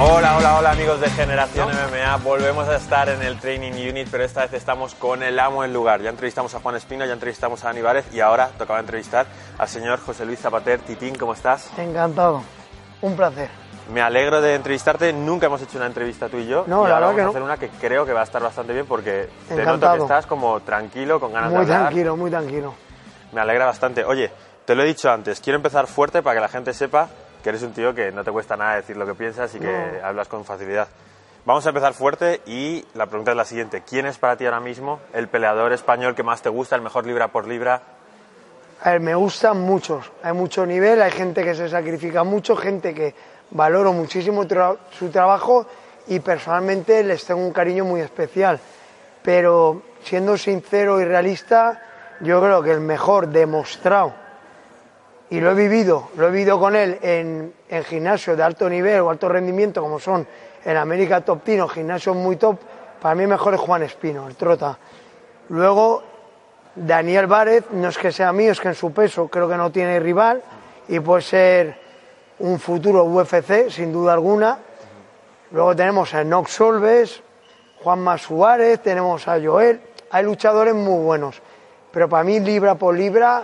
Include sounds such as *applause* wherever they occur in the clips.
Hola, hola, hola amigos de Generación MMA. Volvemos a estar en el Training Unit, pero esta vez estamos con el amo del lugar. Ya entrevistamos a Juan Espino, ya entrevistamos a Dani Várez y ahora tocaba entrevistar al señor José Luis Zapater. Titín, ¿cómo estás? Encantado. Un placer. Me alegro de entrevistarte. Nunca hemos hecho una entrevista tú y yo. No, y la ahora verdad que vamos a hacer una que creo que va a estar bastante bien porque te noto Encantado. que estás como tranquilo, con ganas Muy de hablar. tranquilo, muy tranquilo. Me alegra bastante. Oye, te lo he dicho antes, quiero empezar fuerte para que la gente sepa que eres un tío que no te cuesta nada decir lo que piensas y que No. hablas con facilidad. Vamos a empezar fuerte y la pregunta es la siguiente. ¿Quién es para ti ahora mismo el peleador español que más te gusta, el mejor libra por libra? A ver, me gustan muchos. Hay mucho nivel, hay gente que se sacrifica mucho, gente que valoro muchísimo tra- su trabajo y personalmente les tengo un cariño muy especial. Pero siendo sincero y realista, yo creo que el mejor demostrado, y lo he vivido, lo he vivido con él en, en gimnasios de alto nivel o alto rendimiento, como son en América Top Team o gimnasios muy top, para mí mejor es Juan Espino, el trota. Luego, Daniel Várez, no es que sea mío, es que en su peso creo que no tiene rival y puede ser un futuro UFC, sin duda alguna. Luego tenemos a Nox Solves, Juan Suárez, tenemos a Joel. Hay luchadores muy buenos, pero para mí, libra por libra,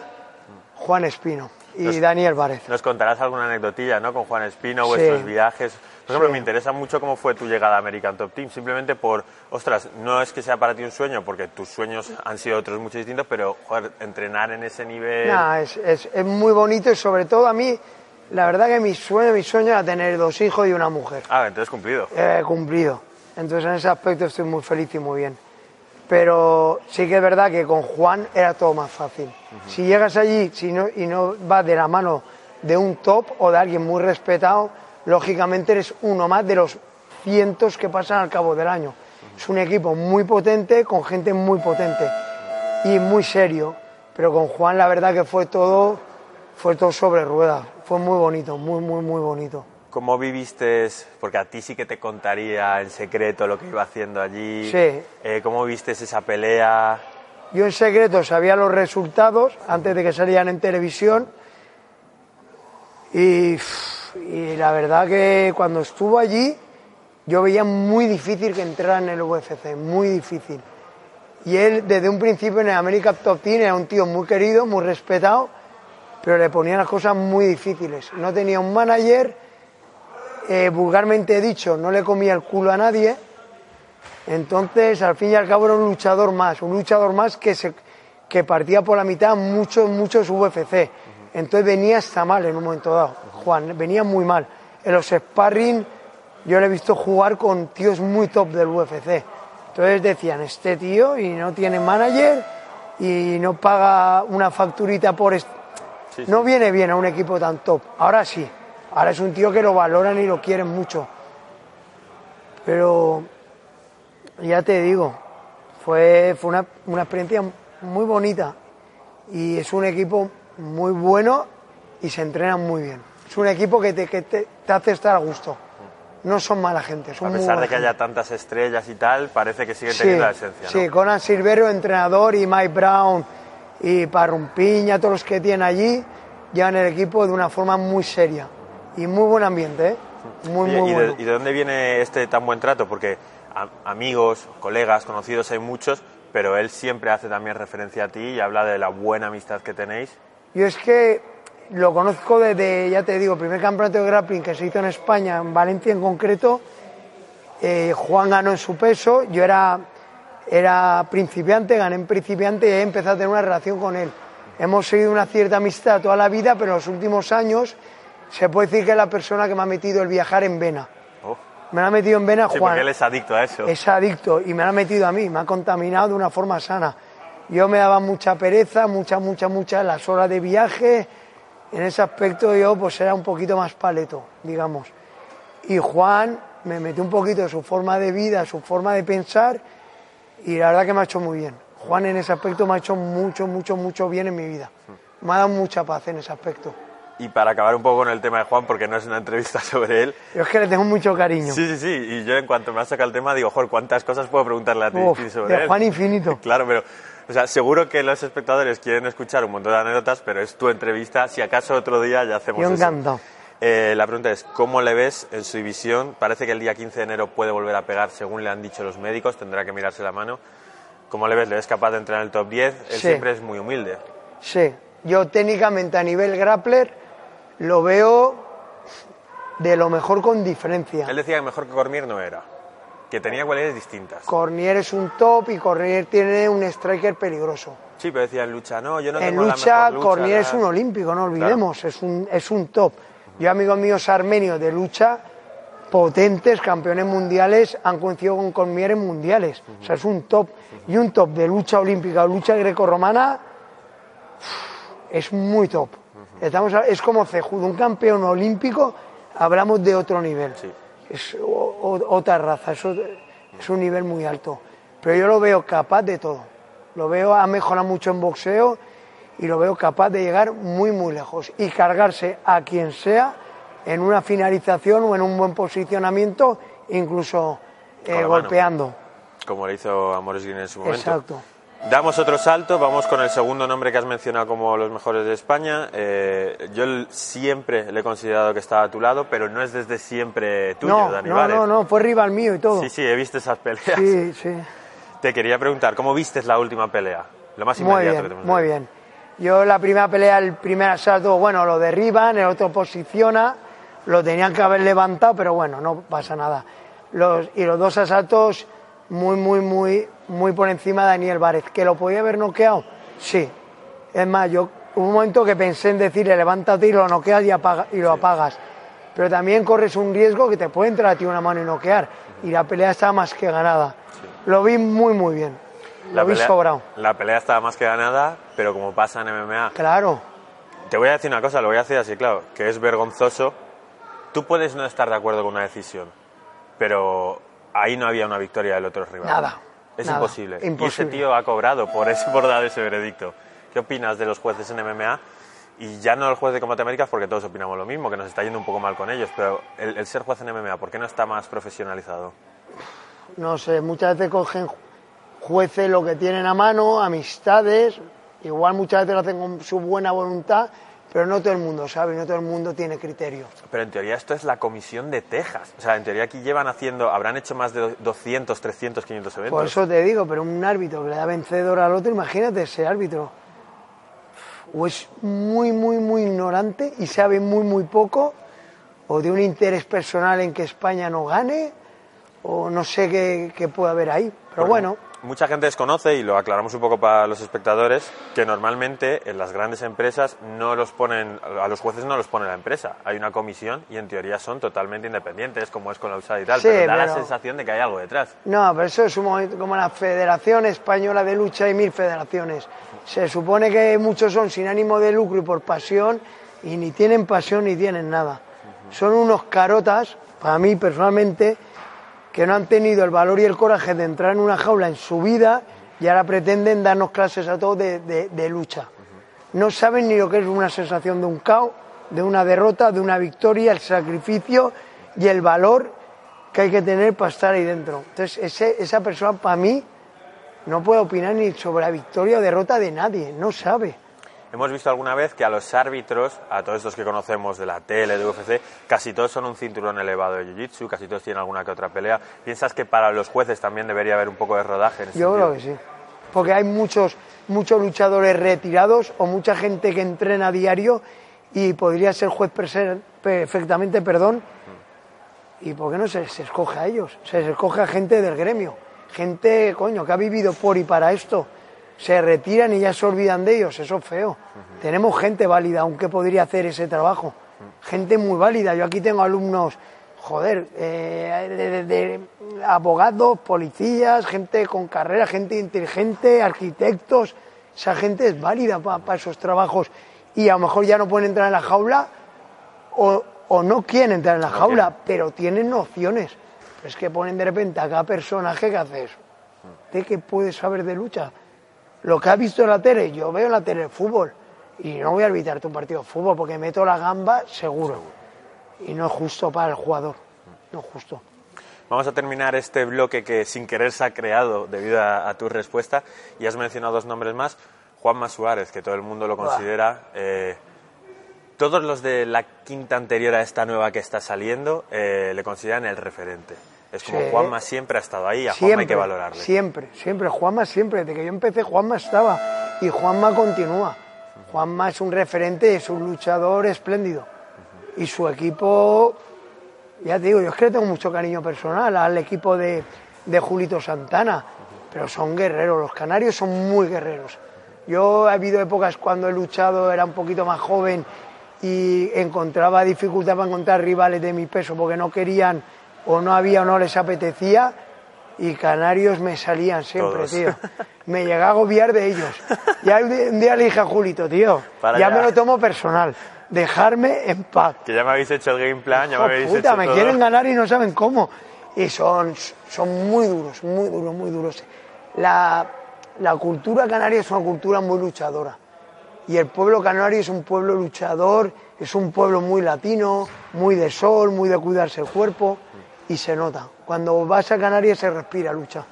Juan Espino y Los- Daniel Várez. Nos contarás alguna anecdotilla, ¿no? Con Juan Espino, Sí. vuestros viajes. Por ejemplo, Sí. me interesa mucho cómo fue tu llegada a American Top Team. Simplemente por, ostras, no es que sea para ti un sueño, porque tus sueños han sido otros mucho distintos, pero, joder, entrenar en ese nivel... Nah, es, es- es muy bonito y sobre todo a mí, la verdad que mi sueño, mi sueño era tener dos hijos y una mujer. Ah, entonces cumplido. He cumplido. Entonces en ese aspecto estoy muy feliz y muy bien. Pero sí que es verdad que con Juan era todo más fácil. Si llegas allí si no, y no vas de la mano de un top o de alguien muy respetado, lógicamente eres uno más de los cientos que pasan al cabo del año. Es un equipo muy potente, con gente muy potente y muy serio. Pero con Juan la verdad que fue todo, fue todo sobre ruedas. Fue muy bonito, muy, muy, muy bonito. ¿Cómo viviste? Porque a ti sí que te contaría en secreto lo que iba haciendo allí. Sí. Eh, ¿Cómo viste esa pelea? Yo en secreto sabía los resultados antes de que salían en televisión y, la verdad que cuando estuvo allí yo veía muy difícil que entrara en el UFC, muy difícil. Y él desde un principio en el American Top Team era un tío muy querido, muy respetado, pero le ponía las cosas muy difíciles. No tenía un manager, eh, vulgarmente dicho, no le comía el culo a nadie. Entonces, al fin y al cabo, era un luchador más, un luchador más que, se, que partía por la mitad muchos, muchos UFC. Entonces venía hasta mal en un momento dado, Juan, venía muy mal. En los sparring yo le he visto jugar con tíos muy top del UFC. Entonces decían, este tío y no tiene manager y no paga una facturita por... est- Sí, sí. No viene bien a un equipo tan top. Ahora sí, ahora es un tío que lo valoran y lo quieren mucho. Pero ya te digo, fue, fue una, una experiencia muy bonita y es un equipo muy bueno y se entrenan muy bien. Es un equipo que te, que te, te hace estar a gusto. No son mala gente, son A pesar de que gente. haya tantas estrellas y tal, parece que sigue Sí, teniendo la esencia, ¿no? sí, Conan Silvero, entrenador, y Mike Brown y Parrumpiña, todos los que tienen allí, llevan el equipo de una forma muy seria y muy buen ambiente, ¿eh? Muy, Oye, muy ¿y, bueno. de, y de dónde viene este tan buen trato? Porque amigos, colegas, conocidos hay muchos, pero él siempre hace también referencia a ti y habla de la buena amistad que tenéis. Yo es que lo conozco desde, ya te digo, el primer campeonato de grappling que se hizo en España, en Valencia en concreto. eh, Juan ganó en su peso, yo era, era principiante, gané en principiante y ahí empecé a tener una relación con él. Hemos seguido una cierta amistad toda la vida, pero en los últimos años se puede decir que es la persona que me ha metido el viajar en vena. Me lo ha metido en vena sí, Juan porque él es adicto a eso. es adicto y me lo ha metido a mí, me ha contaminado de una forma sana. Yo me daba mucha pereza, mucha, mucha, mucha en las horas de viaje. En ese aspecto yo pues era un poquito más paleto, digamos. Y Juan me metió un poquito de su forma de vida, su forma de pensar y la verdad que me ha hecho muy bien. Juan en ese aspecto me ha hecho mucho, mucho, mucho bien en mi vida. Me ha dado mucha paz en ese aspecto. Y para acabar un poco con el tema de Juan, porque no es una entrevista *laughs* sobre él, Yo es que le tengo mucho cariño. sí, sí, sí, y yo en cuanto me has sacado el tema digo, joder, ¿cuántas cosas puedo preguntarle a ti Uf, sobre de él? Juan infinito. *laughs* Claro, pero, o sea, seguro que los espectadores quieren escuchar un montón de anécdotas, pero es tu entrevista, si acaso otro día ya hacemos Yo eso. encantado. Eh, la pregunta es, ¿cómo le ves en su división? Parece que el día 15 de enero puede volver a pegar, según le han dicho los médicos, tendrá que mirarse la mano. ¿Cómo le ves? ¿Le ves capaz de entrar en el top 10? Él Sí. siempre es muy humilde. Sí, yo técnicamente a nivel grappler lo veo de lo mejor con diferencia. Él decía que mejor que Cormier no era, que tenía cualidades distintas. Cornier es un top y Cornier tiene un striker peligroso. Sí, pero decía en lucha, no, yo no en tengo la lucha, mejor lucha, Cornier la- es un olímpico, no olvidemos, es, un, es un top. Yo, amigos míos armenios de lucha, potentes, campeones mundiales, han coincidido con Cormier en mundiales. O sea, es un top. Y un top de lucha olímpica o lucha grecorromana es muy top. Estamos a- es como Cejudo, un campeón olímpico, hablamos de otro nivel. Sí. Es o- o- otra raza, es, o- es un nivel muy alto. Pero yo lo veo capaz de todo. Lo veo, ha mejorado mucho en boxeo y lo veo capaz de llegar muy, muy lejos y cargarse a quien sea en una finalización o en un buen posicionamiento, incluso eh, mano. golpeando. Como le hizo a Morris en su momento. Exacto. Damos otro salto, vamos con el segundo nombre que has mencionado como los mejores de España. Eh, yo siempre le he considerado que estaba a tu lado, pero no es desde siempre tuyo, no, Dani no, no, no, fue rival mío y todo. Sí, sí, he visto esas peleas. sí, sí. *laughs* Te quería preguntar, ¿cómo vistes la última pelea? Lo más Muy inmediato que te bien, hemos muy bien. Yo la primera pelea, el primer asalto, bueno, lo derriban, el otro posiciona, lo tenían que haber levantado, pero bueno, no pasa nada. Los, y los dos asaltos muy, muy, muy, muy por encima de Daniel Várez. ¿Que lo podía haber noqueado? Sí. Es más, yo hubo un momento que pensé en decirle, levántate y lo noqueas y, apaga- y lo apagas. Pero también corres un riesgo que te puede entrar a ti una mano y noquear. Y la pelea estaba más que ganada. Lo vi muy, muy bien. Lo La vi pelea, sobrado. la pelea estaba más que ganada, pero como pasa en MMA, Claro. te voy a decir una cosa, lo voy a decir así, claro, que es vergonzoso. Tú puedes no estar de acuerdo con una decisión, pero ahí no había una victoria del otro rival. Nada, Es nada, imposible. Y ese tío ha cobrado por, ese, por dar ese veredicto. ¿Qué opinas de los jueces en MMA? Y ya no el juez de Combate Américas, porque todos opinamos lo mismo, que nos está yendo un poco mal con ellos, pero el, el ser juez en MMA, ¿por qué no está más profesionalizado? no sé, muchas veces cogen jueces lo que tienen a mano, amistades, igual muchas veces lo hacen con su buena voluntad, pero no todo el mundo sabe, no todo el mundo tiene criterio. Pero en teoría esto es la comisión de Texas. O sea, en teoría aquí llevan haciendo, habrán hecho más de 200, 300, 500 eventos. Por eso te digo, pero un árbitro que le da vencedor al otro, imagínate ese árbitro. O es muy, muy, muy ignorante y sabe muy, muy poco, o de un interés personal en que España no gane, o no sé qué, qué puede haber ahí. Pero bueno, Mucha gente desconoce, y lo aclaramos un poco para los espectadores, que normalmente en las grandes empresas no los ponen, a los jueces no los pone la empresa. Hay una comisión y en teoría son totalmente independientes, como es con la USAD y tal, Sí, pero da la sensación de que hay algo detrás. No, pero eso es un momento como la Federación Española de Lucha y mil federaciones. Se supone que muchos son sin ánimo de lucro y por pasión y ni tienen pasión ni tienen nada. Son unos carotas, para mí personalmente, que no han tenido el valor y el coraje de entrar en una jaula en su vida y ahora pretenden darnos clases a todos de, de- lucha. No saben ni lo que es una sensación de un caos, de una derrota, de una victoria, el sacrificio y el valor que hay que tener para estar ahí dentro. Entonces, ese- esa persona para mí no puede opinar ni sobre la victoria o derrota de nadie, no sabe. Hemos visto alguna vez que a los árbitros, a todos estos que conocemos de la tele, de UFC, casi todos son un cinturón elevado de Jiu-Jitsu, casi todos tienen alguna que otra pelea. ¿Piensas que para los jueces también debería haber un poco de rodaje en ese Yo sentido? creo que sí. Porque hay muchos, muchos luchadores retirados o mucha gente que entrena a diario y podría ser juez perfectamente, perdón. ¿Y por qué no se les escoge a ellos? Se les escoge a gente del gremio. Gente, coño, que ha vivido por y para esto. Se retiran y ya se olvidan de ellos. Eso es feo. Tenemos gente válida, aunque podría hacer ese trabajo. Gente muy válida. Yo aquí tengo alumnos, joder, eh, de- de- de abogados, policías, gente con carrera, gente inteligente, arquitectos. Esa gente es válida para esos trabajos. Y a lo mejor ya no pueden entrar en la jaula o, o no quieren entrar en la jaula, pero tienen nociones. Es que ponen de repente a cada personaje que hace eso. ¿De qué puede saber de lucha? Lo que ha visto en la tele, yo veo en la tele el fútbol y no voy a arbitrarte un partido de fútbol porque meto la gamba seguro. Y no es justo para el jugador. No es justo. Vamos a terminar este bloque que sin querer se ha creado debido a, a tu respuesta y has mencionado dos nombres más. Juanma Suárez, que todo el mundo lo considera eh, todos los de la quinta anterior a esta nueva que está saliendo eh, le consideran el referente. Es como Sí. Juanma siempre ha estado ahí, a Juanma Siempre, hay que valorarle. Siempre, siempre. Juanma siempre. Desde que yo empecé, Juanma estaba. Y Juanma continúa. Juanma es un referente, es un luchador espléndido. Y su equipo, ya te digo, yo es que le tengo mucho cariño personal al equipo de, de Julito Santana. Pero son guerreros, los canarios son muy guerreros. Yo ha habido épocas cuando he luchado, era un poquito más joven y encontraba dificultad para encontrar rivales de mi peso porque no querían o no había o no les apetecía y canarios me salían siempre, Todos. tío. Me llegaba a agobiar de ellos. Ya un día- le dije a Julito, tío, Para ya me lo tomo personal, dejarme en paz. Que ya me habéis hecho el game plan, ya me habéis puta, hecho me todo. quieren ganar y no saben cómo. Y son, son muy duros, muy duros, muy duros. La, la cultura canaria es una cultura muy luchadora. Y el pueblo canario es un pueblo luchador, es un pueblo muy latino, muy de sol, muy de cuidarse el cuerpo. Y se nota. Cuando vas a Canarias se respira lucha.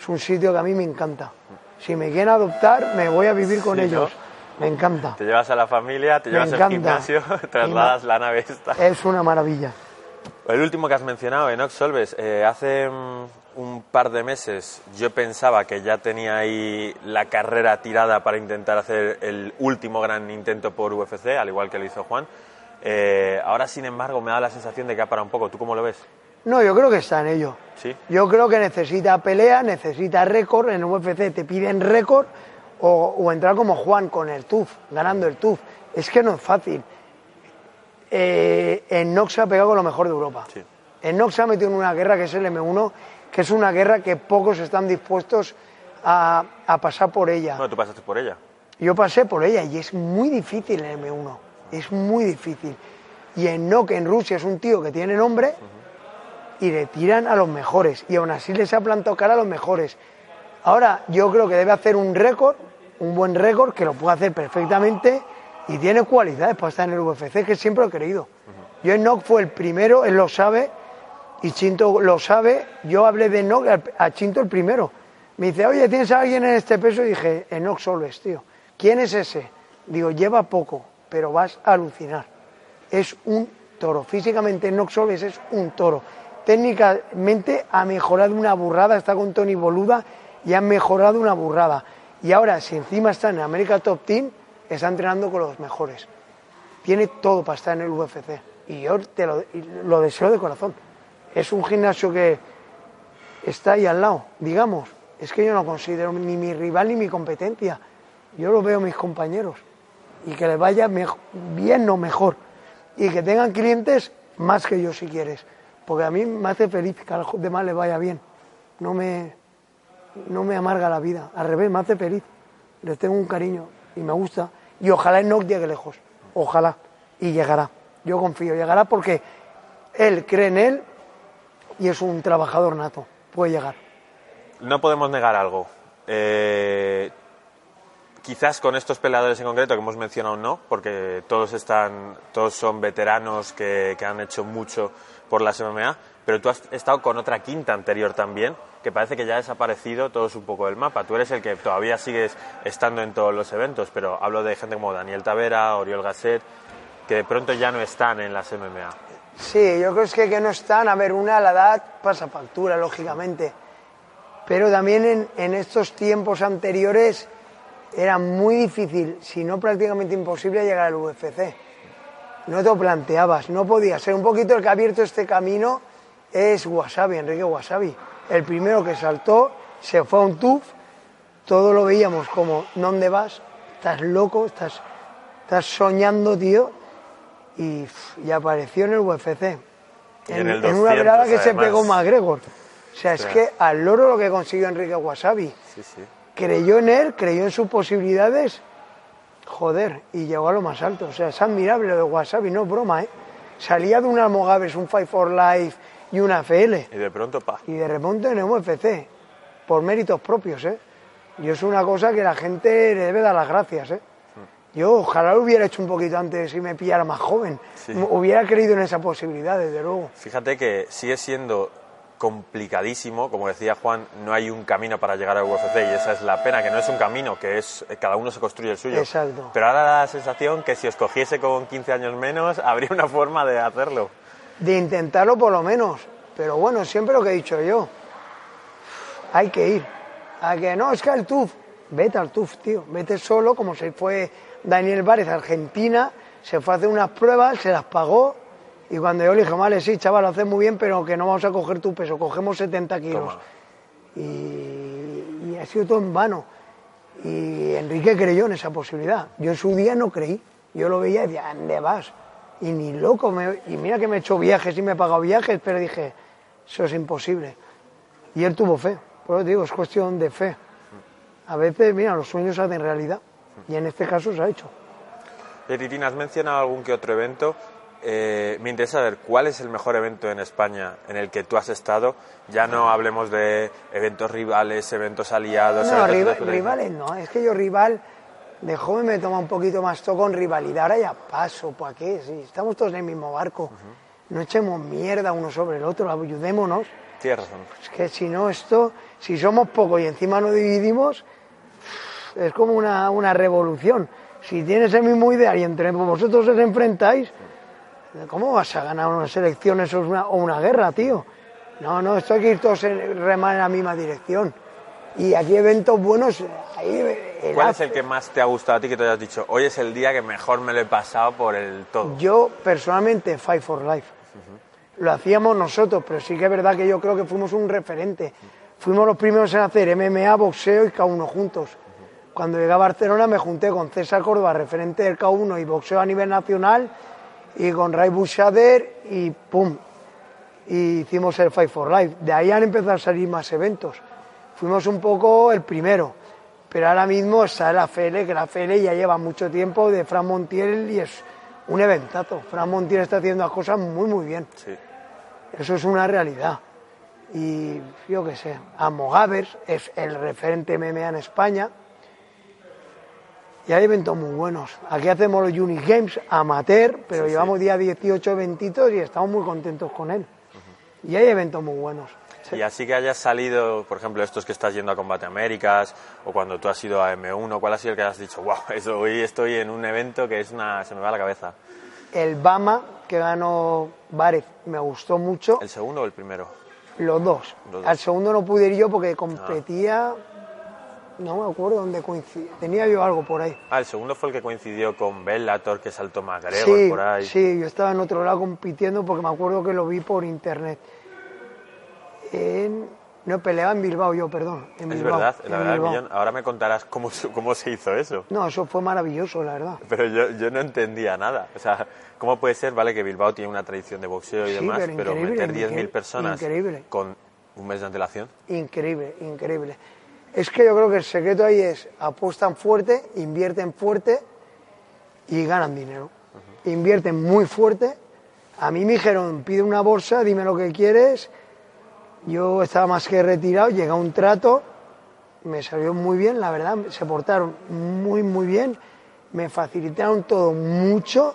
Es un sitio que a mí me encanta. Si me quieren adoptar, me voy a vivir con Sí, ¿no? ellos. Me encanta. Te llevas a la familia, te Me llevas al gimnasio, *laughs* trasladas la nave esta. Es una maravilla. El último que has mencionado, Enox Solves, eh, hace mm, un par de meses yo pensaba que ya tenía ahí la carrera tirada para intentar hacer el último gran intento por UFC, al igual que lo hizo Juan. Eh, ahora, sin embargo, me da la sensación de que ha parado un poco. ¿Tú cómo lo ves? No, yo creo que está en ello. Sí. Yo creo que necesita pelea, necesita récord. En UFC te piden récord o, o entrar como Juan con el TUF, ganando el TUF. Es que no es fácil. Eh, en Nox ha pegado con lo mejor de Europa. Sí. En Nox se ha metido en una guerra que es el M1, que es una guerra que pocos están dispuestos a, a pasar por ella. Bueno, tú pasaste por ella. Yo pasé por ella y es muy difícil el M1. Es muy difícil. Y en NOC en Rusia es un tío que tiene nombre y le tiran a los mejores. Y aún así les ha plantado cara a los mejores. Ahora yo creo que debe hacer un récord, un buen récord, que lo puede hacer perfectamente y tiene cualidades para estar en el UFC, que siempre lo he creído. Yo en NOC fue el primero, él lo sabe, y Chinto lo sabe. Yo hablé de NOC al- a Chinto el primero. Me dice, oye, ¿tienes a alguien en este peso? Y dije, Enoch Solves, tío. ¿Quién es ese? Digo, lleva poco, pero vas a alucinar. Es un toro. Físicamente Enoch Solves es un toro. Técnicamente ha mejorado una burrada, está con Tony Boluda y ha mejorado una burrada. Y ahora, si encima está en América Top Team, está entrenando con los mejores. Tiene todo para estar en el UFC. Y yo te lo, deseo de corazón. Es un gimnasio que está ahí al lado, digamos. Es que yo no considero ni mi rival ni mi competencia. Yo lo veo mis compañeros. Y que les vaya mejo- bien o mejor. Y que tengan clientes más que yo si quieres. Porque a mí me hace feliz que a los demás les vaya bien. No me, no me amarga la vida. Al revés, me hace feliz. Les tengo un cariño y me gusta. Y ojalá NOC llegue lejos. Ojalá. Y llegará. Yo confío. Llegará porque él cree en él y es un trabajador nato. Puede llegar. No podemos negar algo. Eh, quizás con estos peleadores en concreto que hemos mencionado no, porque todos están, todos son veteranos que, han hecho mucho por las MMA, pero tú has estado con otra quinta anterior también, que parece que ya ha desaparecido todos un poco del mapa. Tú eres el que todavía sigues estando en todos los eventos, pero hablo de gente como Daniel Tavera, Oriol Gasset, que de pronto ya no están en las MMA. Sí, yo creo que, que no están. A ver, una la edad pasa factura, lógicamente. Pero también en estos tiempos anteriores era muy difícil, si no prácticamente imposible, llegar al UFC. No te lo planteabas, no podía ser. Un poquito el que ha abierto este camino es Wasabi, Enrique Wasabi. El primero que saltó, se fue a un TUF, todo lo veíamos como, ¿dónde vas? Estás loco, estás, estás soñando, tío. Y, y apareció en el UFC. En el una 200, velada que se pegó McGregor. O sea, es sea. que al loro lo que consiguió Enrique Wasabi. Sí, sí. Creyó en él, creyó en sus posibilidades. Joder, y llegó a lo más alto. O sea, es admirable lo de Wasabi, no es broma, ¿eh? Salía de un Almogaves, un Fight for Life y una FL. Y de pronto, pa. Y de repente en el UFC, por méritos propios, ¿eh? Y es una cosa que la gente le debe dar las gracias, ¿eh? Yo ojalá lo hubiera hecho un poquito antes si me pillara más joven. Sí. Hubiera creído en esa posibilidad, desde luego. Fíjate que sigue siendo complicadísimo, como decía Juan, no hay un camino para llegar al UFC y esa es la pena, que no es un camino, que es cada uno se construye el suyo. Exacto. Pero ahora da la sensación que si os cogiese con 15 años menos, *laughs* habría una forma de hacerlo. De intentarlo por lo menos, pero bueno, siempre lo que he dicho yo, hay que ir. A que no, es que al TUF, vete al TUF, tío, vete solo, como se fue Daniel Várez a Argentina, se fue a hacer unas pruebas, se las pagó y cuando yo le dije, vale, sí, chaval, lo haces muy bien, pero que no vamos a coger tu peso, cogemos 70 kilos. Y, ha sido todo en vano. Y Enrique creyó en esa posibilidad. Yo en su día no creí. Yo lo veía y decía, ¿dónde vas? Y ni loco. y mira que me he hecho viajes y me he pagado viajes, pero dije, eso es imposible. Y él tuvo fe. Por eso digo, es cuestión de fe. A veces, mira, los sueños se hacen realidad. Y en este caso se ha hecho. Titina, ¿has mencionado algún que otro evento eh, me interesa saber cuál es el mejor evento en España en el que tú has estado. Ya no hablemos de eventos rivales, eventos aliados. No, rivales no. Es que yo rival de joven me toma un poquito más todo con rivalidad. Ahora ya paso, ¿para qué? Si estamos todos en el mismo barco. No echemos mierda uno sobre el otro, ayudémonos. Tienes razón. Es que si no, esto, si somos pocos y encima nos dividimos, es como una, una revolución. Si tienes el mismo ideal y entre vosotros os enfrentáis, ¿Cómo vas a ganar unas elecciones o una, guerra, tío? No, no, esto hay que ir todos en, remar en la misma dirección. Y aquí eventos buenos. Ahí, ¿Cuál es el que más te ha gustado a ti que te hayas dicho? Hoy es el día que mejor me lo he pasado por el todo. Yo, personalmente, Fight for Life. Lo hacíamos nosotros, pero sí que es verdad que yo creo que fuimos un referente. Fuimos los primeros en hacer MMA, boxeo y K1 juntos. Cuando llegué a Barcelona me junté con César Córdoba, referente del K1 y boxeo a nivel nacional y con Ray Bushader y pum, y hicimos el Fight for Life. De ahí han empezado a salir más eventos. Fuimos un poco el primero, pero ahora mismo está la FL, que la FL ya lleva mucho tiempo de Fran Montiel y es un eventazo. Fran Montiel está haciendo las cosas muy, muy bien. Sí. Eso es una realidad. Y yo qué sé, Amo Gavers es el referente MMA en España y hay eventos muy buenos. Aquí hacemos los Unique Games amateur, pero llevamos día 18 eventitos y estamos muy contentos con él. Y hay eventos muy buenos. Y así que hayas salido, por ejemplo, estos que estás yendo a Combate Américas o cuando tú has ido a M1, ¿cuál ha sido el que has dicho, wow, eso, hoy estoy en un evento que es una, se me va la cabeza? El Bama, que ganó Várez, me gustó mucho. ¿El segundo o el primero? Los dos. Al segundo no pude ir yo porque competía no me acuerdo dónde coincidía. Tenía yo algo por ahí. Ah, el segundo fue el que coincidió con Bellator, que saltó McGregor por ahí. Sí, yo estaba en otro lado compitiendo porque me acuerdo que lo vi por internet. No, peleaba en Bilbao yo, perdón. es verdad, la verdad, millón. Ahora me contarás cómo, cómo se hizo eso. No, eso fue maravilloso, la verdad. Pero yo, yo no entendía nada. O sea, ¿cómo puede ser, vale, que Bilbao tiene una tradición de boxeo y demás, pero, meter 10.000 personas con un mes de antelación? Increíble, increíble. Es que yo creo que el secreto ahí es apuestan fuerte, invierten fuerte y ganan dinero. Invierten muy fuerte. A mí me dijeron, pide una bolsa, dime lo que quieres. Yo estaba más que retirado, llega un trato, me salió muy bien, la verdad, se portaron muy, muy bien, me facilitaron todo mucho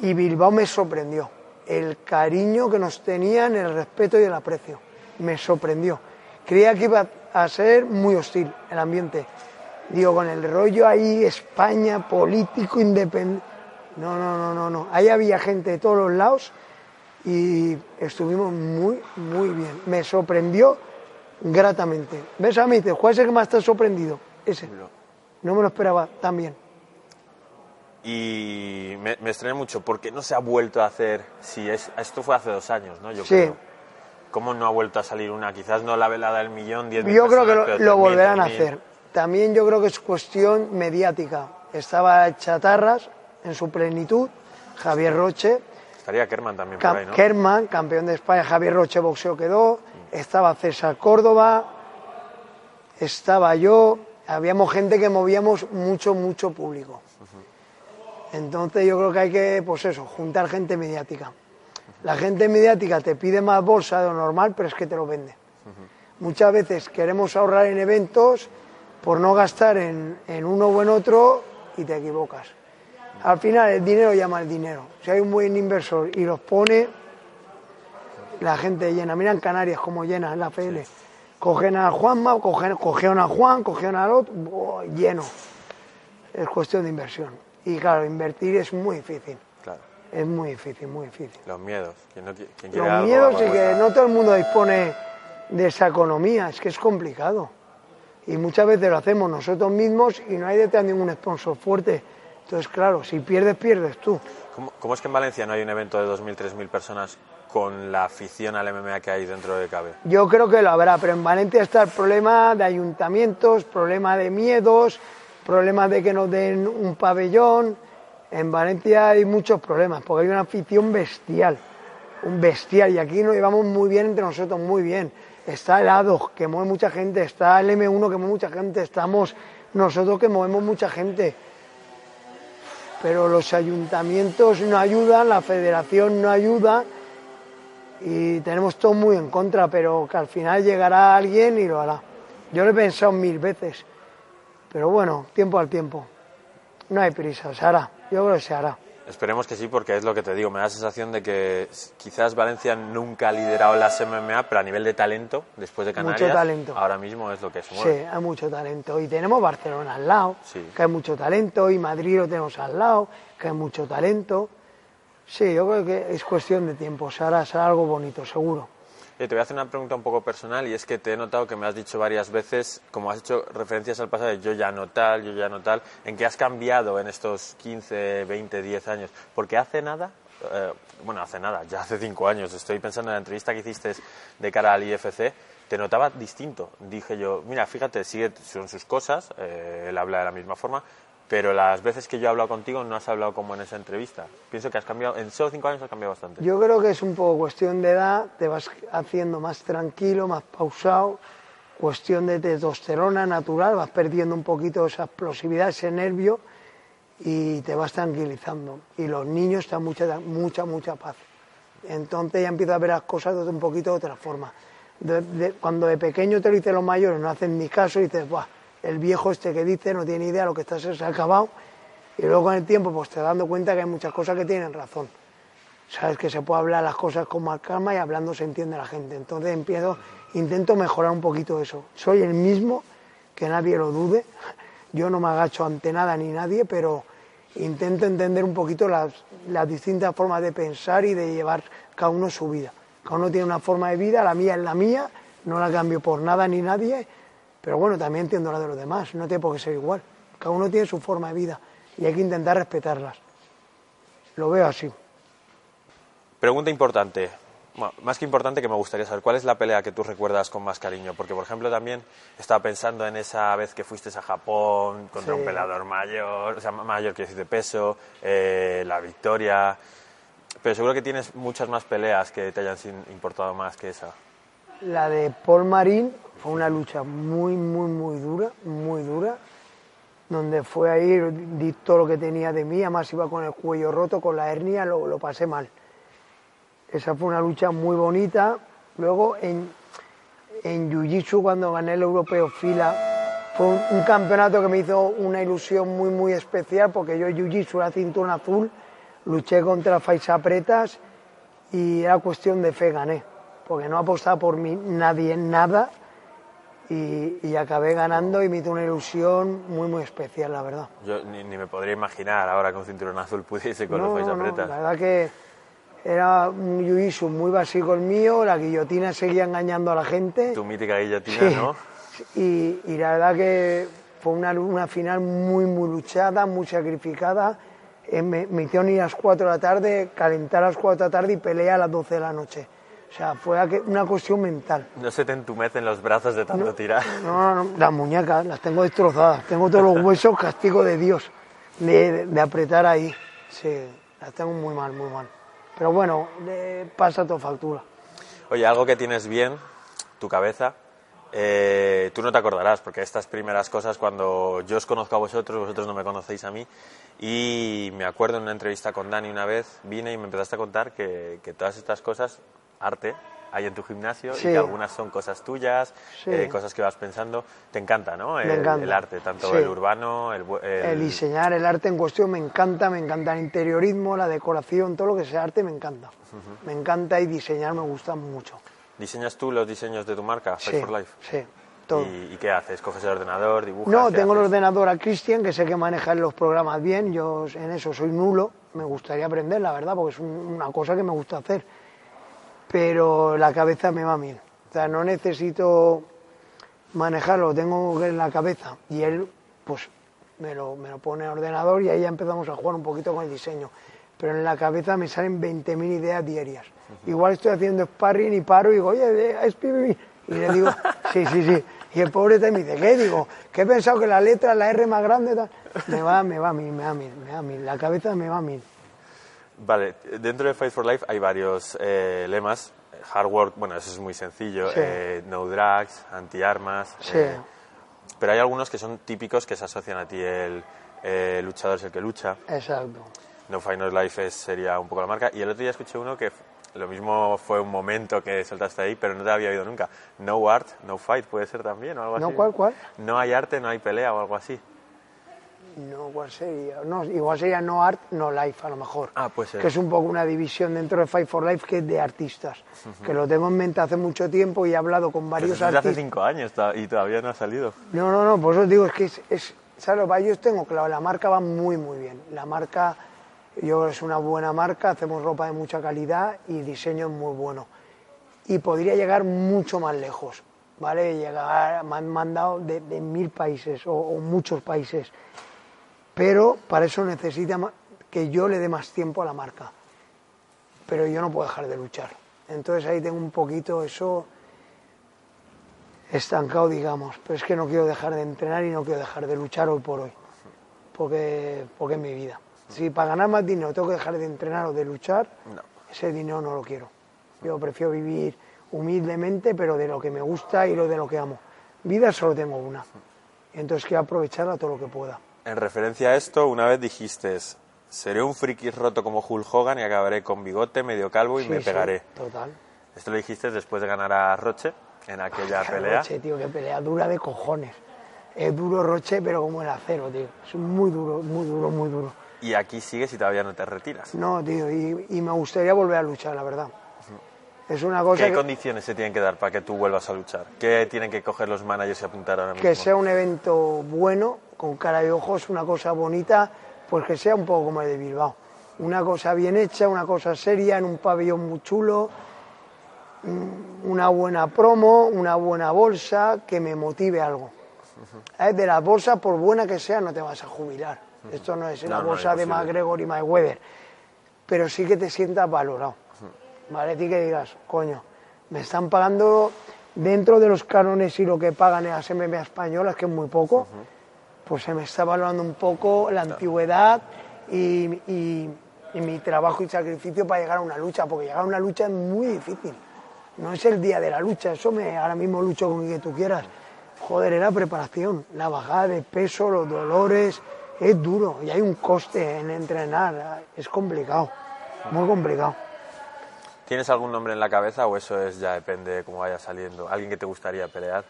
y Bilbao me sorprendió. El cariño que nos tenían, el respeto y el aprecio. Me sorprendió. Creía que iba a ser muy hostil el ambiente. Digo, con el rollo ahí, España, político, independiente. No, no, no, no, no. Ahí había gente de todos los lados y estuvimos muy, muy bien. Me sorprendió gratamente. ¿Ves a mí? ¿Cuál es el que más te ha sorprendido? Ese. No me lo esperaba tan bien. Y me, me extraña mucho, ¿por qué no se ha vuelto a hacer? Si es, esto fue hace dos años, ¿no? Yo sí. ¿Cómo no ha vuelto a salir una? Quizás no la velada del millón, diez Yo creo que lo, volverán a hacer. También yo creo que es cuestión mediática. Estaba Chatarras en su plenitud, Javier Roche. Estaría Kerman también por ahí, ¿no? Kerman, campeón de España, Javier Roche boxeo quedó. Estaba César Córdoba. Estaba yo. Habíamos gente que movíamos mucho, mucho público. Entonces yo creo que hay que, pues eso, juntar gente mediática. La gente mediática te pide más bolsa de lo normal, pero es que te lo vende. Muchas veces queremos ahorrar en eventos por no gastar en, uno o en otro y te equivocas. Al final el dinero llama al dinero. Si hay un buen inversor y los pone, la gente llena. Mira en Canarias cómo llena en la PL. Cogen a Juanma, cogen, cogieron a Juan, cogieron al otro, ¡buah! lleno. Es cuestión de inversión. Y claro, invertir es muy difícil. Es muy difícil, muy difícil. Los miedos. Quien no quien Los algo, miedos y a que no todo el mundo dispone de esa economía, es que es complicado. Y muchas veces lo hacemos nosotros mismos y no hay detrás ningún sponsor fuerte. Entonces, claro, si pierdes, pierdes tú. ¿Cómo, cómo es que en Valencia no hay un evento de 2.000, 3.000 personas con la afición al MMA que hay dentro de Cabe? Yo creo que lo habrá, pero en Valencia está el problema de ayuntamientos, problema de miedos, problema de que nos den un pabellón. En Valencia hay muchos problemas, porque hay una afición bestial, un bestial, y aquí nos llevamos muy bien entre nosotros, muy bien. Está el ADOG, que mueve mucha gente, está el M1, que mueve mucha gente, estamos nosotros que movemos mucha gente. Pero los ayuntamientos no ayudan, la federación no ayuda, y tenemos todo muy en contra, pero que al final llegará alguien y lo hará. Yo lo he pensado mil veces, pero bueno, tiempo al tiempo. No hay prisa, se hará. Yo creo que se hará. Esperemos que sí, porque es lo que te digo. Me da la sensación de que quizás Valencia nunca ha liderado las MMA, pero a nivel de talento, después de Mucho Canarias, talento. ahora mismo es lo que se Sí, hay mucho talento. Y tenemos Barcelona al lado, Sí. que hay mucho talento, y Madrid lo tenemos al lado, que hay mucho talento. Sí, yo creo que es cuestión de tiempo, se hará, será algo bonito, seguro. Eh, te voy a hacer una pregunta un poco personal y es que te he notado que me has dicho varias veces, como has hecho referencias al pasado, de yo ya no tal, yo ya no tal, en que has cambiado en estos 15, 20, 10 años. Porque hace nada, eh, bueno, hace nada, ya hace 5 años, estoy pensando en la entrevista que hiciste de cara al IFC, te notaba distinto. Dije yo, mira, fíjate, sigue, son sus cosas, eh, él habla de la misma forma, pero las veces que yo he hablado contigo no has hablado como en esa entrevista. Pienso que has cambiado, en solo 5 años has cambiado bastante. Yo creo que es un poco cuestión de edad, te vas haciendo más tranquilo, más pausado, cuestión de testosterona natural, vas perdiendo un poquito esa explosividad, ese nervio y te vas tranquilizando. Y los niños están mucha, mucha, mucha paz. Entonces ya empiezas a ver las cosas de un poquito de otra forma. Cuando de pequeño te lo dicen los mayores, no hacen ni caso y dices, Buah, el viejo este que dice no tiene idea, lo que está se ha acabado. Y luego con el tiempo pues te dando cuenta que hay muchas cosas que tienen razón. Sabes que se puede hablar las cosas con más calma y hablando se entiende la gente. Entonces empiezo, intento mejorar un poquito eso. Soy el mismo, que nadie lo dude. Yo no me agacho ante nada ni nadie, pero intento entender un poquito las, las distintas formas de pensar y de llevar cada uno su vida. Cada uno tiene una forma de vida, la mía es la mía, no la cambio por nada ni nadie, pero bueno, también entiendo la de los demás, no tiene por qué ser igual. Cada uno tiene su forma de vida y hay que intentar respetarlas. Lo veo así. Pregunta importante, bueno, más que importante que me gustaría saber, ¿cuál es la pelea que tú recuerdas con más cariño? Porque, por ejemplo, también estaba pensando en esa vez que fuiste a Japón contra Sí. un peleador mayor, o sea, mayor que decir de peso, eh, la victoria, pero seguro que tienes muchas más peleas que te hayan importado más que esa. La de Paul Marín fue una lucha muy, muy, muy dura, muy dura, donde fue ahí, di todo lo que tenía de mí, además iba con el cuello roto, con la hernia, lo, lo pasé mal. Esa fue una lucha muy bonita. Luego en, en Jiu-Jitsu, cuando gané el europeo fila, fue un, campeonato que me hizo una ilusión muy, muy especial, porque yo en Jiu-Jitsu era cinturón azul, luché contra Faisa Pretas y era cuestión de fe, gané, porque no apostaba por mí nadie en nada y, y acabé ganando y me hizo una ilusión muy, muy especial, la verdad. Yo ni, ni me podría imaginar ahora que un cinturón azul pudiese con No, los no, no, apretas. la verdad que era un jiu-jitsu muy básico el mío, la guillotina seguía engañando a la gente. Tu mítica guillotina, Sí. ¿no? Y, y la verdad que fue una, una final muy, muy luchada, muy sacrificada. Eh, me, me hicieron ir a las 4 de la tarde, calentar a las 4 de la tarde y pelear a las 12 de la noche. O sea, fue una cuestión mental. No se te entumecen los brazos de tanto tirar. No, no, no, las muñecas las tengo destrozadas. Tengo todos los huesos, castigo de Dios, de, de apretar ahí. Sí, las tengo muy mal, muy mal. Pero bueno, eh, pasa todo factura. Oye, algo que tienes bien, tu cabeza, eh, tú no te acordarás, porque estas primeras cosas, cuando yo os conozco a vosotros, vosotros no me conocéis a mí, y me acuerdo en una entrevista con Dani una vez, vine y me empezaste a contar que, que todas estas cosas, arte, hay en tu gimnasio Sí. y que algunas son cosas tuyas, Sí. eh, cosas que vas pensando. Te encanta, ¿no? El, encanta. el arte, tanto Sí. el urbano, el, el- El diseñar, el arte en cuestión me encanta, me encanta el interiorismo, la decoración, todo lo que sea arte me encanta. Me encanta y diseñar me gusta mucho. ¿Diseñas tú los diseños de tu marca, Fight Sí, for Life? sí, todo. ¿Y, y qué haces? ¿Coges el ordenador, dibujas? No, tengo el ordenador a Cristian, que sé que maneja los programas bien, yo en eso soy nulo, me gustaría aprender, la verdad, porque es un- una cosa que me gusta hacer. Pero la cabeza me va bien. O sea, no necesito manejarlo, tengo en la cabeza. Y él, pues, me lo, me lo pone en el ordenador y ahí ya empezamos a jugar un poquito con el diseño. Pero en la cabeza me salen 20.000 ideas diarias. Igual estoy haciendo sparring y paro y digo, oye, eh, escribe. Y le digo, *laughs* sí, sí, sí. Y el pobre te me dice, ¿qué? Digo, que he pensado que la letra, la R más grande, tal. me va, me va a mí, me va a mí, me va a mí. La cabeza me va a mí. Vale, dentro de Fight for Life hay varios eh, lemas. Hard work, bueno, eso es muy sencillo. Sí. eh, no drugs, anti-armas. Sí. eh, pero hay algunos que son típicos que se asocian a ti. El eh, luchador es el que lucha. Exacto. No Fight No Life es, sería un poco la marca. Y el otro día escuché uno que lo mismo fue un momento que soltaste ahí, pero no te había oído nunca. No art, no fight, puede ser también o algo ¿No así. cuál, cuál? No hay arte, no hay pelea o algo así. No, ¿cuál sería? No, igual sería no art, no life, a lo mejor. Ah, puede ser. Que es un poco una división dentro de Fight for Life que es de artistas. Que lo tengo en mente hace mucho tiempo y he hablado con Pues varios de hace artistas. cinco años y todavía no ha salido. No, no, no, por eso os digo, es que es, es ¿sabes? lo? Yo tengo claro, la marca va muy, muy bien. La marca, yo es una buena marca, hacemos ropa de mucha calidad y diseño es muy bueno. Y podría llegar mucho más lejos, ¿vale? Llegar, me han mandado de, de mil países o, o muchos países. Pero para eso necesita que yo le dé más tiempo a la marca. Pero yo no puedo dejar de luchar. Entonces ahí tengo un poquito eso estancado, digamos. Pero es que no quiero dejar de entrenar y no quiero dejar de luchar hoy por hoy. Porque, porque es mi vida. Si para ganar más dinero tengo que dejar de entrenar o de luchar, No. ese dinero no lo quiero. Yo prefiero vivir humildemente, pero de lo que me gusta y lo de lo que amo. Vida solo tengo una. Entonces quiero aprovecharla todo lo que pueda. En referencia a esto, una vez dijiste, seré un friki roto como Hulk Hogan y acabaré con bigote, medio calvo y Sí, me sí, pegaré. total. Esto lo dijiste después de ganar a Roche en aquella Qué pelea. Roche, tío, qué pelea dura de cojones. Es duro Roche, pero como el acero, tío. Es muy duro, muy duro, muy duro. Y aquí sigues y todavía no te retiras. No, tío, y, y me gustaría volver a luchar, la verdad. Es una cosa ¿Qué que, condiciones se tienen que dar para que tú vuelvas a luchar? ¿Qué tienen que coger los managers y apuntar ahora mismo? que sea un evento bueno, con cara y ojos, una cosa bonita, pues que sea un poco como el de Bilbao. Una cosa bien hecha, una cosa seria, en un pabellón muy chulo, mm, una buena promo, una buena bolsa, que me motive algo. ¿Sabes? De las bolsas, por buena que sea, no te vas a jubilar. Esto no es No, no, bolsa de. McGregor y Mayweather. Pero sí que te sientas valorado. ¿Vale? Y que digas, coño, me están pagando dentro de los cánones y lo que pagan en las MMA españolas, que es muy poco, pues se me está valorando un poco la antigüedad y, y- y mi trabajo y sacrificio para llegar a una lucha, porque llegar a una lucha es muy difícil. No es el día de la lucha, eso me ahora mismo lucho con quien tú quieras. Joder, es la preparación, la bajada de peso, los dolores, es duro y hay un coste en entrenar, es complicado, muy complicado. ¿Tienes algún nombre en la cabeza o eso es ya depende de cómo vaya saliendo? ¿Alguien que te gustaría pelear?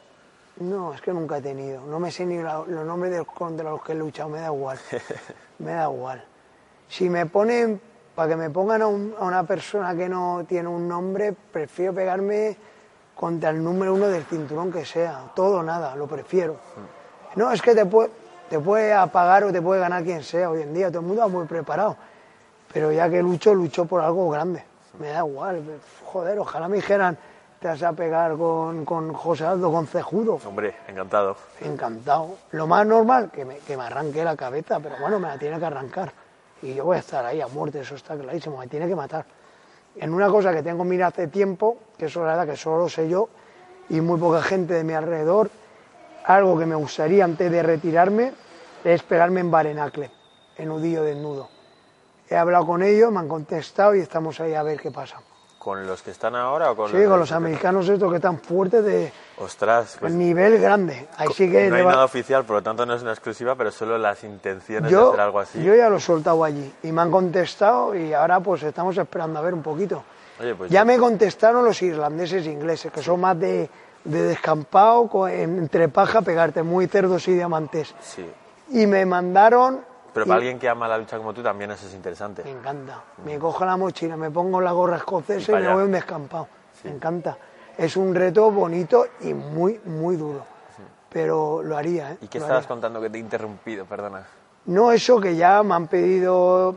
No, es que nunca he tenido. No me sé ni la- los nombres de los contra los que he luchado, me da igual. *laughs* me da igual. Si me ponen, para que me pongan a, un- a una persona que no tiene un nombre, prefiero pegarme contra el número uno del cinturón que sea. Todo nada, lo prefiero. No, es que te puede, te puede apagar o te puede ganar quien sea hoy en día. Todo el mundo va muy preparado. Pero ya que lucho, lucho por algo grande. Me da igual. Joder, ojalá me dijeran, te vas a pegar con, con José Aldo, con Cejudo. Hombre, encantado. Encantado. Lo más normal, que me, que me arranque la cabeza, pero bueno, me la tiene que arrancar. Y yo voy a estar ahí a muerte, eso está clarísimo, me tiene que matar. En una cosa que tengo mira hace tiempo, que eso la verdad que solo lo sé yo y muy poca gente de mi alrededor, algo que me gustaría antes de retirarme es pegarme en Barenacle, en nudillo desnudo. He hablado con ellos, me han contestado y estamos ahí a ver qué pasa. ¿Con los que están ahora o con Sí, los con los americanos estos que están fuertes de Ostras, pues nivel grande. Ahí sí que no hay va- nada oficial, por lo tanto no es una exclusiva, pero solo las intenciones de hacer algo así. yo ya lo he soltado allí y me han contestado y ahora pues estamos esperando a ver un poquito. Oye, pues Ya me contestaron los irlandeses e ingleses, que son más de, de descampado, entre paja, pegarte, muy cerdos y diamantes. sí. Y me mandaron... Pero y- para alguien que ama la lucha como tú también eso es interesante. Me encanta. Me cojo la mochila, me pongo la gorra escocesa y, me voy un descampado. Me encanta. Es un reto bonito y muy, muy duro. Pero lo haría, ¿eh? ¿Y qué Lo estabas haría. contando que te he interrumpido? Perdona. No, eso que ya me han pedido,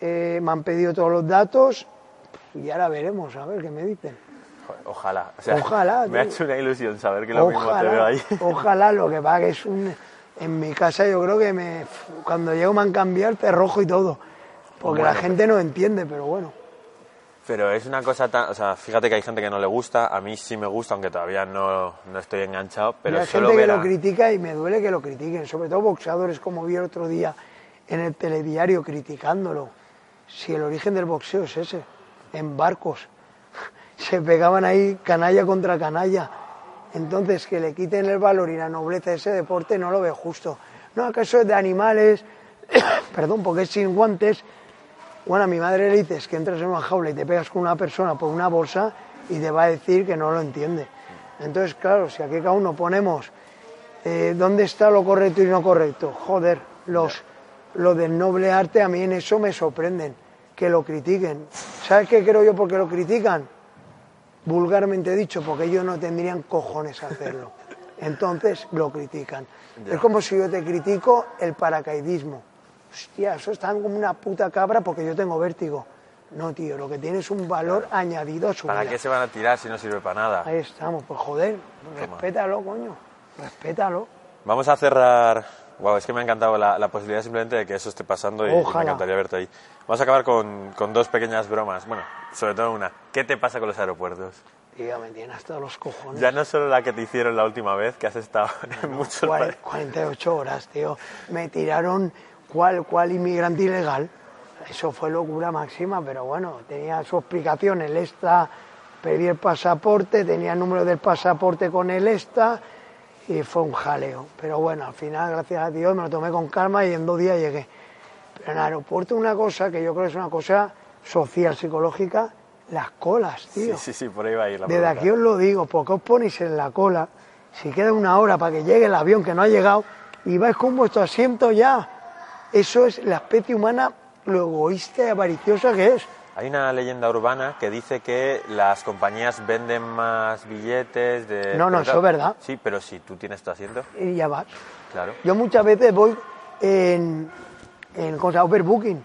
eh, me han pedido todos los datos y ahora veremos, a ver qué me dicen. Ojalá. O sea, Ojalá, *laughs* Me ha hecho una ilusión saber que lo mismo te veo Ojalá, ahí. ojalá, lo que pasa que es un... En mi casa yo creo que me, cuando llego me han cambiado el rojo y todo. Porque la gente no entiende, pero bueno. Pero es una cosa tan... O sea, fíjate que hay gente que no le gusta. A mí sí me gusta, aunque todavía no, no estoy enganchado. Pero y hay solo gente que lo critica y me duele que lo critiquen, sobre todo boxeadores como vi el otro día en el telediario criticándolo. Si el origen del boxeo es ese, en barcos. *laughs* Se pegaban ahí canalla contra canalla. Entonces, que le quiten el valor y la nobleza de ese deporte no lo veo justo. No, acaso es de animales, *coughs* perdón, porque es sin guantes. Bueno, a mi madre le dices que entras en una jaula y te pegas con una persona por una bolsa y te va a decir que no lo entiende. Entonces, claro, si aquí cada uno ponemos eh, dónde está lo correcto y no correcto, joder, los, lo del noble arte a mí en eso me sorprenden, que lo critiquen. ¿Sabes qué creo yo por qué lo critican? Vulgarmente dicho, porque ellos no tendrían cojones a hacerlo. Entonces lo critican. Es como si yo te critico el paracaidismo. Hostia, eso está como una puta cabra porque yo tengo vértigo. No, tío, lo que tiene es un valor añadido a su ¿Para vida. qué se van a tirar si no sirve para nada? Ahí estamos, pues joder, respétalo, coño, respétalo. Vamos a cerrar. Wow, es que me ha encantado la, la posibilidad simplemente de que eso esté pasando y, y me encantaría verte ahí. Vamos a acabar con, con dos pequeñas bromas. Bueno, sobre todo una. ¿Qué te pasa con los aeropuertos? Tío, me tiene hasta los cojones. Ya no solo la que te hicieron la última vez, que has estado *laughs* en muchos Cuar- países. 48 horas, tío. Me tiraron cuál, cuál inmigrante ilegal. Eso fue locura máxima, pero bueno, tenía su explicación. El ESTA, pedí el pasaporte, tenía el número del pasaporte con el ESTA y fue un jaleo. Pero bueno, al final, gracias a Dios, me lo tomé con calma y en dos días llegué. Pero en el aeropuerto una cosa que yo creo que es una cosa social, psicológica, las colas, tío. Sí, sí, sí, por ahí va a ir la Desde pregunta. aquí os lo digo, porque os ponéis en la cola, si queda una hora para que llegue el avión que no ha llegado, y vais con vuestro asiento ya. Eso es la especie humana, lo egoísta y avariciosa que es. Hay una leyenda urbana que dice que las compañías venden más billetes de... No, no, eso es verdad. Sí, pero si tú tienes tu asiento, Y ya vas. claro. Yo muchas veces voy en, en cosa, overbooking,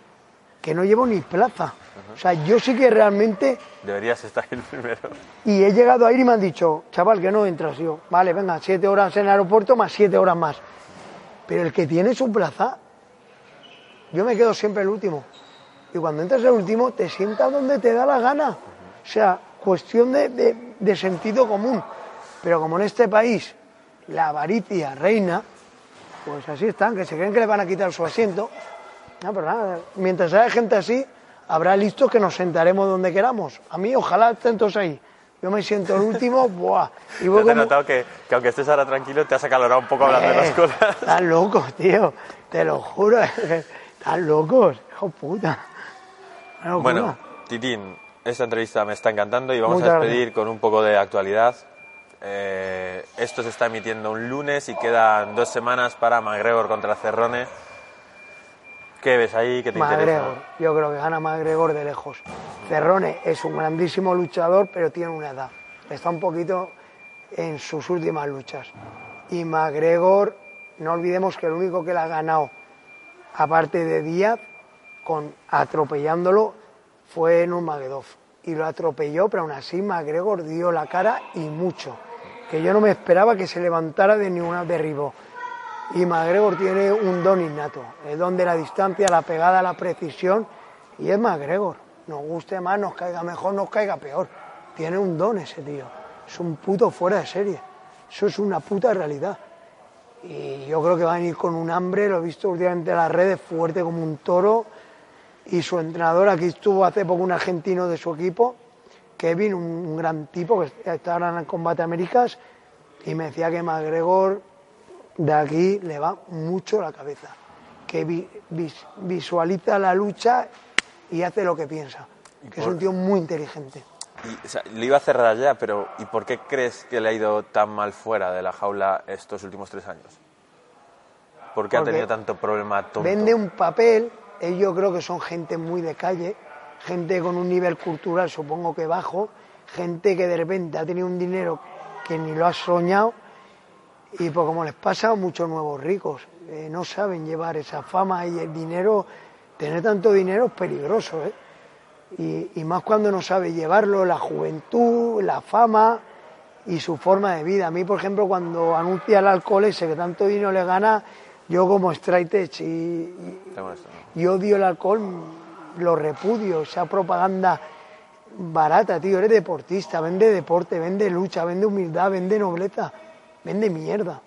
que no llevo ni plaza. O sea, yo sí que realmente Deberías estar el *laughs* primero. Y he llegado a ir y me han dicho, chaval, que no entras. Y yo, vale, venga, siete horas en el aeropuerto más siete horas más. Pero el que tiene su plaza, yo me quedo siempre el último. Y cuando entras el último, te sientas donde te da la gana. O sea, cuestión de, de- de sentido común. Pero como en este país la avaricia reina, pues así están, que se creen que le van a quitar su asiento. No, pero nada, mientras haya gente así, habrá listos que nos sentaremos donde queramos. A mí, ojalá estén todos ahí. Yo me siento el último, *laughs* ¡buah! Y voy Yo te he como- notado que, que aunque estés ahora tranquilo, te has acalorado un poco hablando de las Eh, cosas. Están locos, tío. Te lo juro. *laughs* Están locos, hijo puta. Locura. Bueno, Titín, esta entrevista me está encantando y vamos a despedir con un poco de actualidad. Eh, esto se está emitiendo un lunes y quedan dos semanas para McGregor contra Cerrone. ¿Qué ves ahí? ¿Qué te McGregor, interesa? yo creo que gana McGregor de lejos. Cerrone es un grandísimo luchador, pero tiene una edad. Está un poquito en sus últimas luchas. Y McGregor, no olvidemos que el único que la ha ganado, aparte de Díaz, con, atropellándolo, fue Nurmagomedov. Y lo atropelló, pero aún así McGregor dio la cara y mucho. Que yo no me esperaba que se levantara de ninguna derribó. Y McGregor tiene un don innato, el don de la distancia, la pegada, la precisión, y es McGregor. Nos guste más, nos caiga mejor, nos caiga peor. Tiene un don ese tío. Es un puto fuera de serie. Eso es una puta realidad. Y yo creo que va a venir con un hambre, lo he visto últimamente en las redes, fuerte como un toro. Y su entrenador, aquí estuvo hace poco un argentino de su equipo, Kevin, un, gran tipo que está ahora en el Combate Américas, y me decía que McGregor de aquí le va mucho la cabeza, que vi- vis- visualiza la lucha y hace lo que piensa, que es un tío muy inteligente. Y, o sea, lo iba a cerrar ya, pero ¿y por qué crees que le ha ido tan mal fuera de la jaula estos últimos tres años? ¿Por qué ha Porque tenido tanto problema tonto? Vende un papel, ellos creo que son gente muy de calle, gente con un nivel cultural supongo que bajo, gente que de repente ha tenido un dinero que ni lo ha soñado y pues como les pasa muchos nuevos ricos, eh, no saben llevar esa fama y el dinero, tener tanto dinero es peligroso, ¿eh? Y, y más cuando no sabe llevarlo, la juventud, la fama y su forma de vida. A mí, por ejemplo, cuando anuncia el alcohol ese que tanto dinero le gana, yo como straight edge y, y- y odio el alcohol, lo repudio, esa propaganda barata, tío, eres deportista, vende deporte, vende lucha, vende humildad, vende nobleza, vende mierda.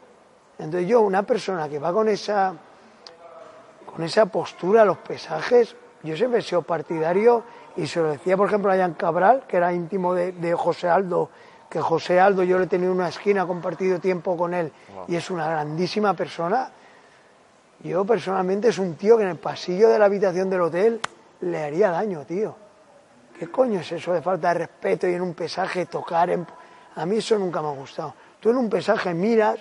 Entonces yo, una persona que va con esa, con esa postura a los pesajes, yo siempre he sido partidario y se lo decía, por ejemplo, a Jan Cabral, que era íntimo de, de José Aldo, que José Aldo yo le he tenido en una esquina, he compartido tiempo con él y es una grandísima persona. Yo personalmente es un tío que en el pasillo de la habitación del hotel le haría daño, tío. ¿Qué coño es eso de falta de respeto y en un pesaje tocar? en- A mí eso nunca me ha gustado. Tú en un pesaje miras,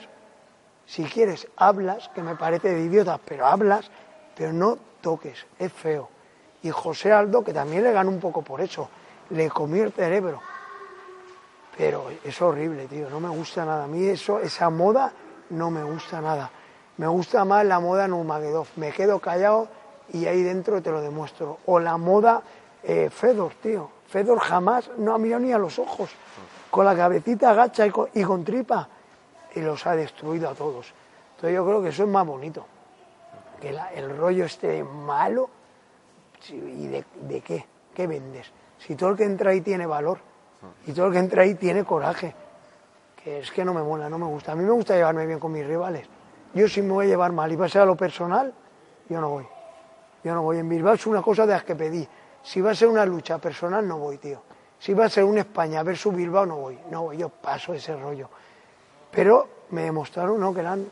si quieres hablas, que me parece de idiotas, pero hablas, pero no toques, es feo. Y José Aldo, que también le ganó un poco por eso, le comió el cerebro. Pero es horrible, tío, no me gusta nada. A mí eso, esa moda no me gusta nada. Me gusta más la moda Nurmagomedov. Me quedo callado y ahí dentro te lo demuestro. O la moda eh, Fedor, tío. Fedor jamás no ha mirado ni a los ojos. Con la cabecita agacha y con, tripa. Y los ha destruido a todos. Entonces yo creo que eso es más bonito. Que el rollo este malo. ¿Y de, de qué? ¿Qué vendes? Si todo el que entra ahí tiene valor. Y todo el que entra ahí tiene coraje. Que es que no me mola, no me gusta. A mí me gusta llevarme bien con mis rivales. Yo si me voy a llevar mal y va a ser a lo personal, yo no voy. Yo no voy. En Bilbao es una cosa de las que pedí. Si va a ser una lucha personal, no voy, tío. Si va a ser un España versus Bilbao, no voy. No voy, yo paso ese rollo. Pero me demostraron ¿no? que eran,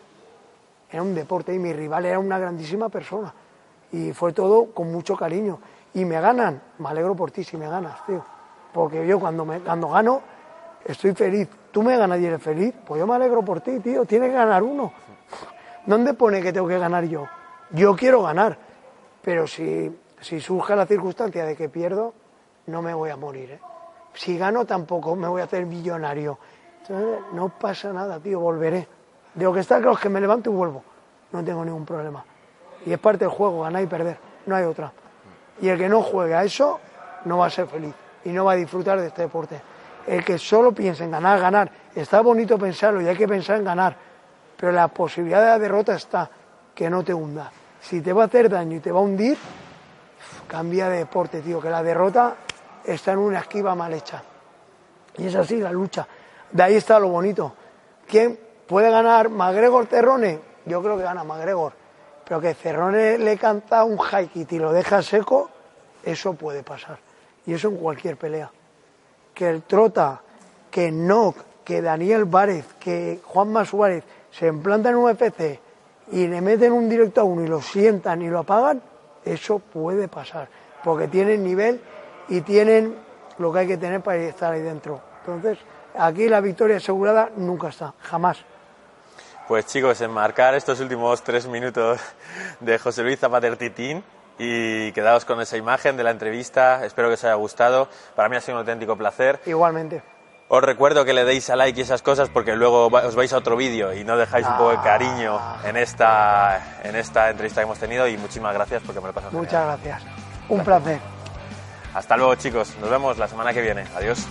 era un deporte y mi rival era una grandísima persona. Y fue todo con mucho cariño. Y me ganan, me alegro por ti si me ganas, tío. Porque yo cuando, me, cuando gano estoy feliz. Tú me ganas y eres feliz, pues yo me alegro por ti, tío. Tienes que ganar uno. ¿Dónde pone que tengo que ganar yo? Yo quiero ganar, pero si, si surge la circunstancia de que pierdo, no me voy a morir. ¿eh? Si gano tampoco me voy a hacer millonario. Entonces, no pasa nada, tío, volveré. De lo que está claro es que me levanto y vuelvo. No tengo ningún problema. Y es parte del juego, ganar y perder. No hay otra. Y el que no juegue a eso no va a ser feliz y no va a disfrutar de este deporte. El que solo piensa en ganar, ganar, está bonito pensarlo y hay que pensar en ganar, pero la posibilidad de la derrota está, que no te hunda. Si te va a hacer daño y te va a hundir, cambia de deporte, tío, que la derrota está en una esquiva mal hecha. Y es así la lucha. De ahí está lo bonito. ¿Quién puede ganar McGregor Cerrone? Yo creo que gana McGregor. Pero que Cerrone le canta un high y lo deja seco, eso puede pasar. Y eso en cualquier pelea. Que el Trota, que Nock, que Daniel Várez, que Juanma Suárez se implantan en un UFC y le meten un directo a uno y lo sientan y lo apagan, eso puede pasar. Porque tienen nivel y tienen lo que hay que tener para estar ahí dentro. Entonces, aquí la victoria asegurada nunca está, jamás. Pues chicos, enmarcar estos últimos tres minutos de José Luis Zapater Titín y quedaos con esa imagen de la entrevista. Espero que os haya gustado. Para mí ha sido un auténtico placer. Igualmente. Os recuerdo que le deis a like y esas cosas porque luego os vais a otro vídeo y no dejáis un poco de cariño en esta, en esta entrevista que hemos tenido y muchísimas gracias porque me lo he pasado Muchas genial. gracias. Un placer. Hasta luego chicos, nos vemos la semana que viene. Adiós.